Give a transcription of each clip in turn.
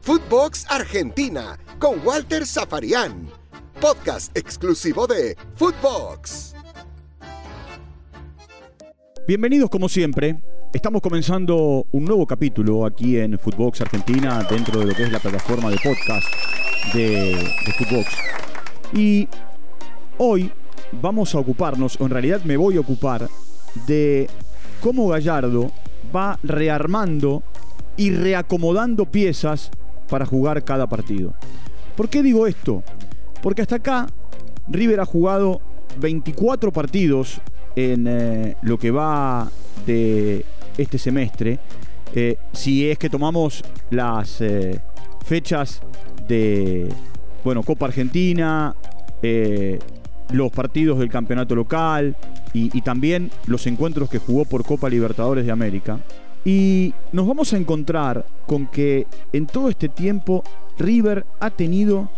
Footbox Argentina con Walter Zafarian. Podcast exclusivo de Footbox. Bienvenidos como siempre. Estamos comenzando un nuevo capítulo aquí en Footbox Argentina dentro de lo que es la plataforma de podcast de, de Footbox. Y hoy vamos a ocuparnos, o en realidad me voy a ocupar, de cómo Gallardo va rearmando y reacomodando piezas para jugar cada partido. ¿Por qué digo esto? Porque hasta acá River ha jugado 24 partidos en eh, lo que va de este semestre. Eh, si es que tomamos las eh, fechas de bueno, Copa Argentina, los partidos del campeonato local y, y también los encuentros que jugó por Copa Libertadores de América. Y nos vamos a encontrar con que en todo este tiempo River ha tenido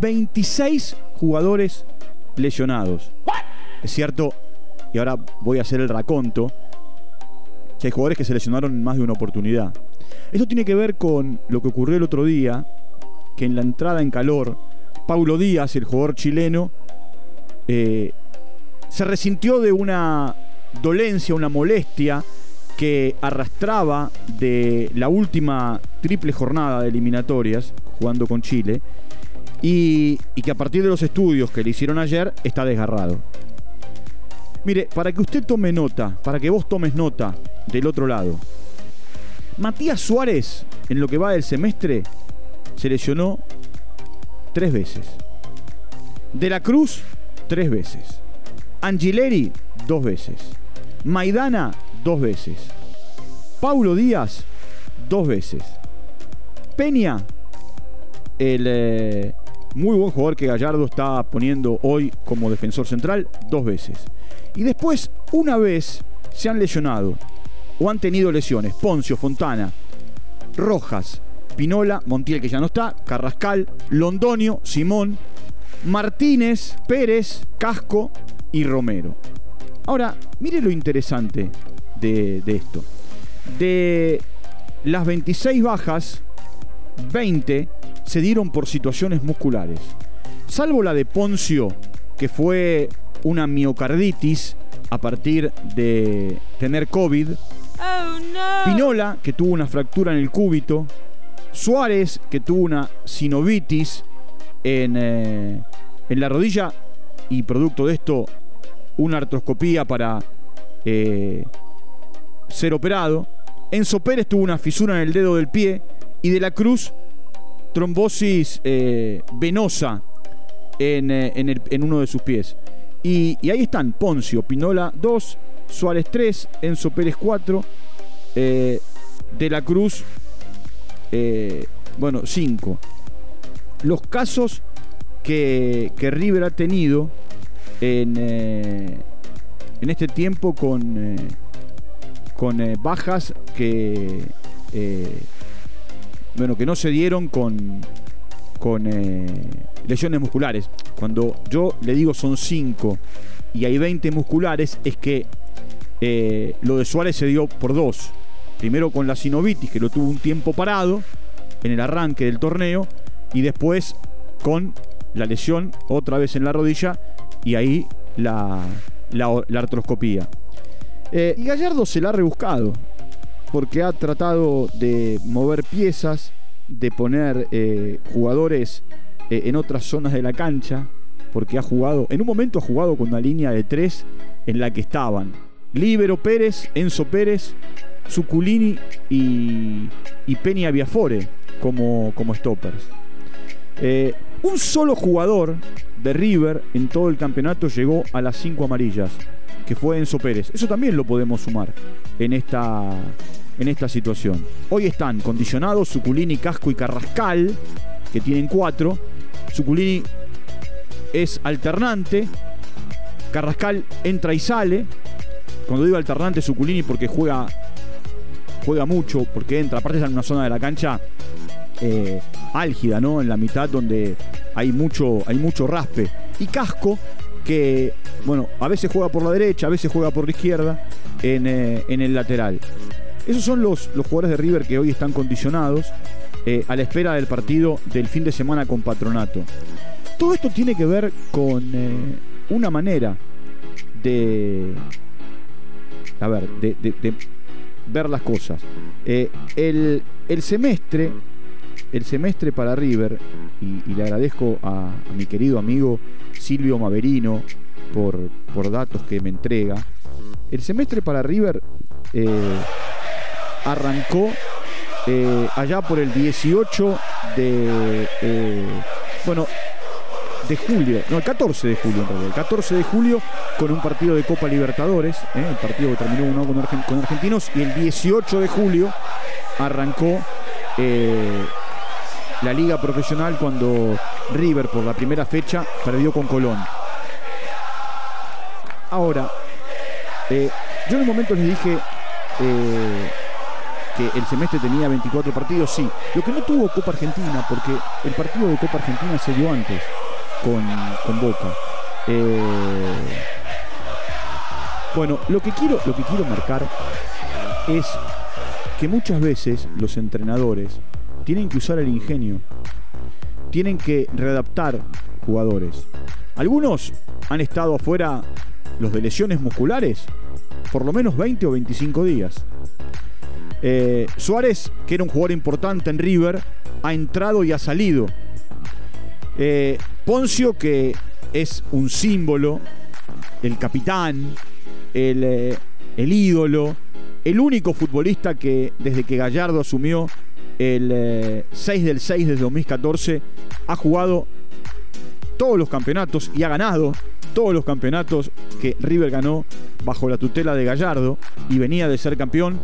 26 jugadores lesionados. Es cierto, y ahora voy a hacer el raconto, que hay jugadores que se lesionaron en más de una oportunidad. Esto tiene que ver con lo que ocurrió el otro día, que en la entrada en calor, Paulo Díaz, el jugador chileno, eh, se resintió de una dolencia, una molestia que arrastraba de la última triple jornada de eliminatorias, jugando con Chile, y, y, que a partir de los estudios que le hicieron ayer está desgarrado. Mire, para que usted tome nota, para que vos tomes nota del otro lado, Matías Suárez, en lo que va del semestre, se lesionó tres veces. De la Cruz, tres veces. Angileri, dos veces. Maidana, dos veces. Paulo Díaz, dos veces. Peña, el eh, muy buen jugador que Gallardo está poniendo hoy como defensor central, dos veces. Y después, una vez, se han lesionado o han tenido lesiones. Poncio, Fontana, Rojas, Pinola, Montiel que ya no está, Carrascal, Londonio, Simón, Martínez, Pérez, Casco y Romero. Ahora, mire lo interesante de, esto. De las 26 bajas, 20 se dieron por situaciones musculares. Salvo la de Poncio, que fue una miocarditis a partir de tener COVID. Oh, Pinola, que tuvo una fractura en el cúbito. Suárez, que tuvo una sinovitis en, eh, en la rodilla y producto de esto una artroscopía para eh, ser operado. Enzo Pérez tuvo una fisura en el dedo del pie y de la Cruz trombosis eh, venosa en, en, uno de sus pies. Y, ahí están Poncio, Pinola 2, Suárez 3, Enzo Pérez 4, de la Cruz, bueno, 5 los casos que, River ha tenido en, eh, en este tiempo con, eh, con eh, bajas que, bueno, que no se dieron con, con lesiones musculares. Cuando yo le digo son 5 y hay 20 musculares, es que lo de Suárez se dio por dos. Primero con la sinovitis, que lo tuvo un tiempo parado en el arranque del torneo, y después con la lesión otra vez en la rodilla y ahí la, la, artroscopía. Eh, y Gallardo se la ha rebuscado porque ha tratado de mover piezas, de poner eh, jugadores eh, en otras zonas de la cancha, porque ha jugado, en un momento ha jugado con una línea de tres en la que estaban Libero Pérez, Enzo Pérez, Zuculini y, y Peña Biafore como, como stoppers. Un solo jugador de River en todo el campeonato llegó a las cinco amarillas, que fue Enzo Pérez. Eso también lo podemos sumar en esta, en esta situación. Hoy están condicionados Suculini, Casco y Carrascal, que tienen cuatro. Suculini es alternante. Carrascal entra y sale. Cuando digo alternante, Suculini porque juega, juega mucho, porque entra. Aparte está en una zona de la cancha eh, álgida, ¿no? En la mitad donde hay mucho, hay mucho raspe. Y Casco, que, bueno, a veces juega por la derecha, a veces juega por la izquierda, en, eh, el lateral. Esos son los, los jugadores de River que hoy están condicionados eh, a la espera del partido del fin de semana con Patronato. Todo esto tiene que ver con eh, una manera de, a ver, de, ver las cosas. Eh, el, semestre, el semestre para River, y, le agradezco a, mi querido amigo Silvio Maverino por, por datos que me entrega, el semestre para River arrancó eh, allá por el 18 de. Eh, bueno, de julio, no, el 14 de julio en realidad, el 14 de julio con un partido de Copa Libertadores, eh, el partido que terminó uno con, argentinos, y el 18 de julio arrancó la liga profesional cuando River por la primera fecha perdió con Colón. Ahora, yo en un momento les dije que el semestre tenía 24 partidos, sí. Lo que no tuvo Copa Argentina, porque el partido de Copa Argentina se dio antes con, Boca. Eh, bueno, lo que, quiero, lo que quiero marcar es que muchas veces los entrenadores tienen que usar el ingenio, tienen que readaptar jugadores. Algunos han estado afuera los de lesiones musculares por lo menos 20 o 25 días. Eh, Suárez, que era un jugador importante en River, ha entrado y ha salido. Eh, Poncio, que es un símbolo, el capitán, eh, el, ídolo, el único futbolista que desde que Gallardo asumió el 6 del 6 desde 2014 ha jugado todos los campeonatos y ha ganado todos los campeonatos que River ganó bajo la tutela de Gallardo y venía de ser campeón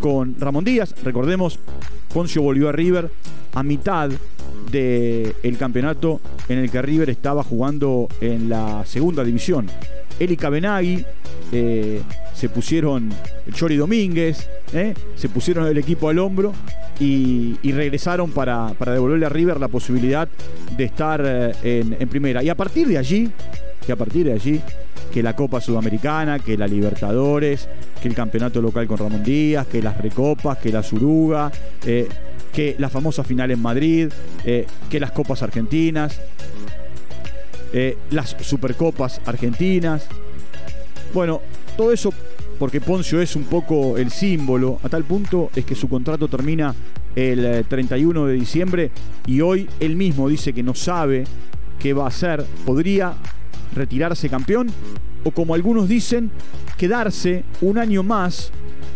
con Ramón Díaz. Recordemos, Poncio volvió a River a mitad del campeonato en el que River estaba jugando en la segunda división. Eli Cabenagui, eh, se pusieron Chori Domínguez, eh, se pusieron el equipo al hombro y, regresaron para, devolverle a River la posibilidad de estar eh, en, primera. Y a partir de allí, que a partir de allí, que la Copa Sudamericana, que la Libertadores, que el campeonato local con Ramón Díaz, que las recopas, que la Suruga, que la famosa final en Madrid, eh, que las copas argentinas, eh, las supercopas argentinas. Bueno, todo eso porque Poncio es un poco el símbolo, a tal punto es que su contrato termina el 31 de diciembre y hoy él mismo dice que no sabe qué va a hacer. Podría retirarse campeón o como algunos dicen, quedarse un año más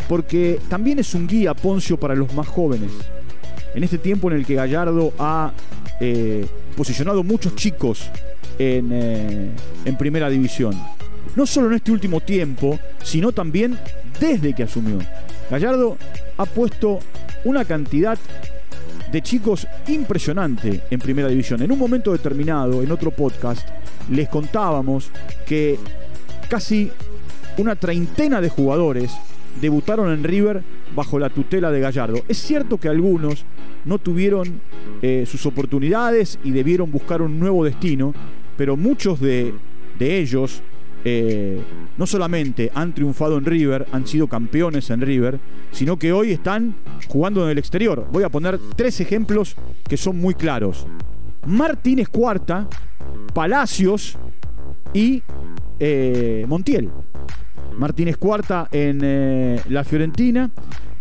porque también es un guía Poncio para los más jóvenes. En este tiempo en el que Gallardo ha eh, posicionado muchos chicos en, eh, en primera división. No solo en este último tiempo, sino también desde que asumió. Gallardo ha puesto una cantidad de chicos impresionante en primera división. En un momento determinado, en otro podcast, les contábamos que casi una treintena de jugadores debutaron en River bajo la tutela de Gallardo. Es cierto que algunos no tuvieron eh, sus oportunidades y debieron buscar un nuevo destino, pero muchos de, ellos eh, no solamente han triunfado en River, han sido campeones en River, sino que hoy están jugando en el exterior. Voy a poner tres ejemplos que son muy claros. Martínez Cuarta, Palacios y eh, Montiel. Martínez Cuarta en eh, la Fiorentina.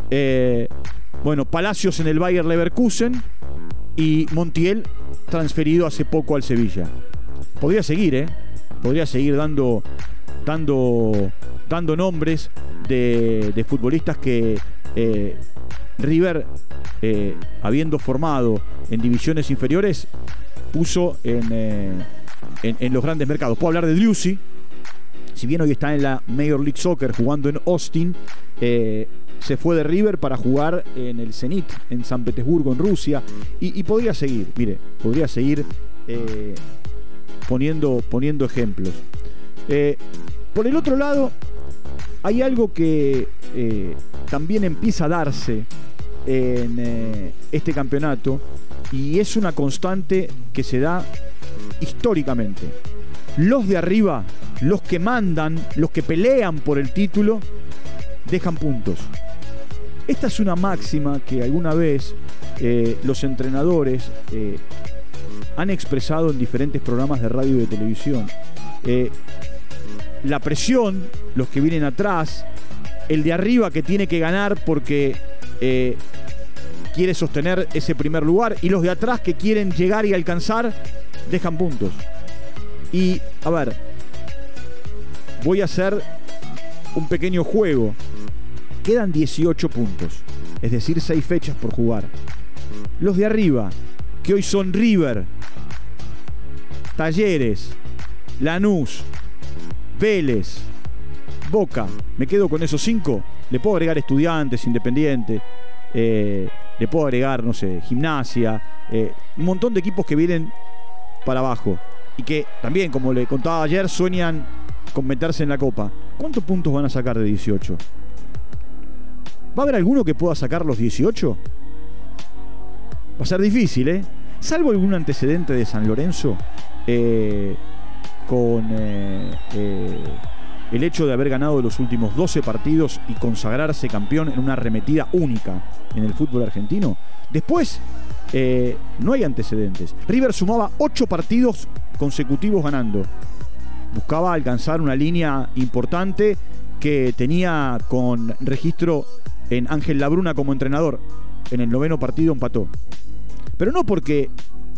Eh, bueno, Palacios en el Bayer Leverkusen. Y Montiel transferido hace poco al Sevilla. Podría seguir, ¿eh? Podría seguir dando, dando, dando nombres de, futbolistas que River, habiendo formado en divisiones inferiores, puso en, en, los grandes mercados. Puedo hablar de Driussi, si bien hoy está en la Major League Soccer jugando en Austin, eh, se fue de River para jugar en el Zenit, en San Petersburgo, en Rusia, y, podría seguir, mire, podría seguir eh, poniendo, poniendo ejemplos. Eh, por el otro lado, hay algo que también empieza a darse en este campeonato, y es una constante que se da históricamente. Los de arriba los que mandan, los que pelean por el título, dejan puntos. Esta es una máxima que alguna vez eh, los entrenadores eh, han expresado en diferentes programas de radio y de televisión. Eh, la presión, los que vienen atrás, el de arriba que tiene que ganar porque quiere sostener ese primer lugar y los de atrás que quieren llegar y alcanzar dejan puntos. Y, a ver, voy a hacer un pequeño juego. Quedan 18 puntos, es decir, 6 fechas por jugar. Los de arriba, que hoy son River, Talleres, Lanús, Vélez, Boca, me quedo con esos 5. Le puedo agregar estudiantes, independiente, eh, le puedo agregar, no sé, gimnasia, eh, un montón de equipos que vienen para abajo y que también, como le contaba ayer, sueñan con meterse en la copa. ¿Cuántos puntos van a sacar de 18? ¿Va a haber alguno que pueda sacar los 18? Va a ser difícil, ¿eh? Salvo algún antecedente de San Lorenzo eh, con eh, eh, el hecho de haber ganado los últimos 12 partidos y consagrarse campeón en una arremetida única en el fútbol argentino. Después, no hay antecedentes. River sumaba 8 partidos consecutivos ganando. Buscaba alcanzar una línea importante que tenía con registro en Ángel Labruna como entrenador. En el noveno partido empató. Pero no porque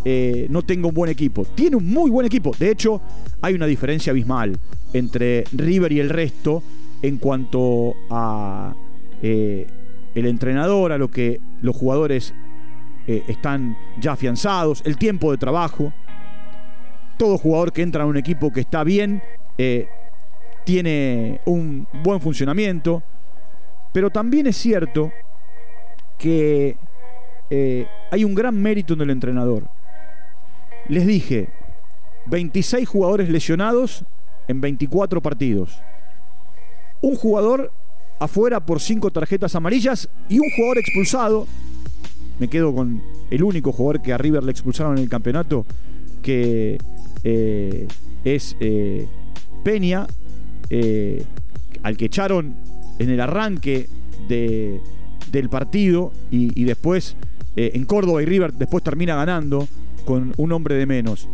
eh, no tenga un buen equipo. Tiene un muy buen equipo. De hecho, hay una diferencia abismal entre River y el resto en cuanto a eh, el entrenador, a lo que los jugadores eh, están ya afianzados, el tiempo de trabajo todo jugador que entra en un equipo que está bien eh, tiene un buen funcionamiento, pero también es cierto que eh, hay un gran mérito en el entrenador. Les dije, 26 jugadores lesionados en 24 partidos. Un jugador afuera por 5 tarjetas amarillas y un jugador expulsado. Me quedo con el único jugador que a River le expulsaron en el campeonato, que eh, es eh, Peña, eh, al que echaron en el arranque del partido y, después en Córdoba y River después termina ganando con un hombre de menos.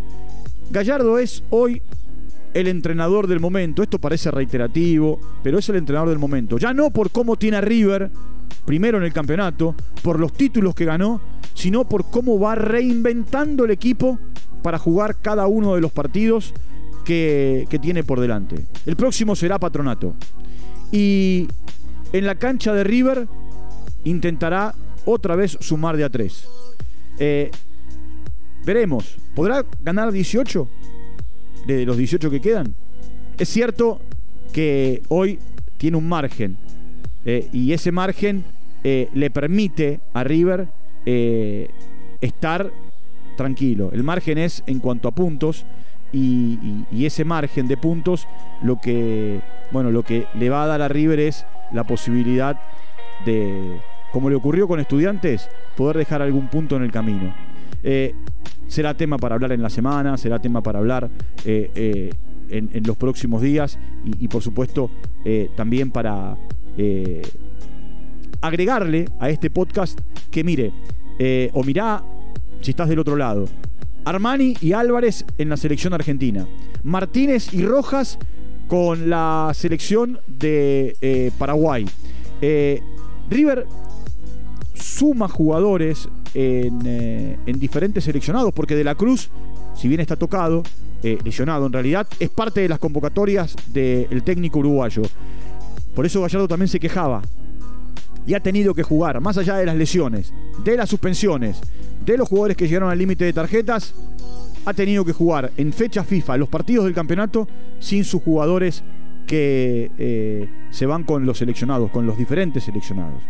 Gallardo es hoy el entrenador del momento. Esto parece reiterativo, pero es el entrenador del momento. Ya no por cómo tiene a River primero en el campeonato, por los títulos que ganó, sino por cómo va reinventando el equipo para jugar cada uno de los partidos que, tiene por delante. El próximo será Patronato. Y en la cancha de River intentará otra vez sumar de a tres. Eh, veremos. ¿Podrá ganar 18 de los 18 que quedan? Es cierto que hoy tiene un margen. Eh, y ese margen eh, le permite a River estar tranquilo. El margen es en cuanto a puntos y, ese margen de puntos lo que, bueno, lo que le va a dar a River es la posibilidad de, como le ocurrió con estudiantes, poder dejar algún punto en el camino. Eh, será tema para hablar en la semana, será tema para hablar eh, eh, en, los próximos días y, por supuesto también para agregarle a este podcast que mire, o mirá si estás del otro lado. Armani y Álvarez en la selección argentina. Martínez y Rojas con la selección de eh, Paraguay. Eh, River suma jugadores eh, en, diferentes seleccionados, porque De la Cruz, si bien está tocado, lesionado en realidad, es parte de las convocatorias del técnico uruguayo. Por eso Gallardo también se quejaba y ha tenido que jugar, más allá de las lesiones, de las suspensiones, de los jugadores que llegaron al límite de tarjetas, ha tenido que jugar en fecha FIFA los partidos del campeonato sin sus jugadores que eh, se van con los seleccionados, con los diferentes seleccionados.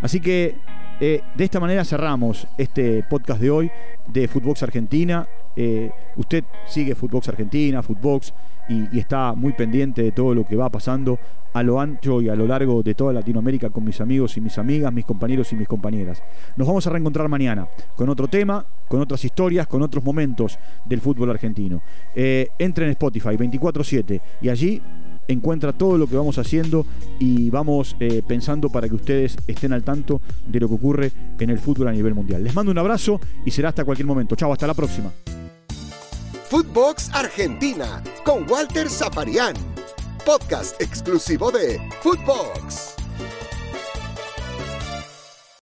Así que eh, de esta manera cerramos este podcast de hoy de Footbox Argentina. Eh, usted sigue Footbox Argentina, Footbox y, está muy pendiente de todo lo que va pasando a lo ancho y a lo largo de toda Latinoamérica con mis amigos y mis amigas, mis compañeros y mis compañeras. Nos vamos a reencontrar mañana con otro tema, con otras historias, con otros momentos del fútbol argentino. Eh, entre en Spotify 24/7 y allí encuentra todo lo que vamos haciendo y vamos eh, pensando para que ustedes estén al tanto de lo que ocurre en el fútbol a nivel mundial. Les mando un abrazo y será hasta cualquier momento. Chao, hasta la próxima. Footbox Argentina con Walter Zafarian, podcast exclusivo de Footbox.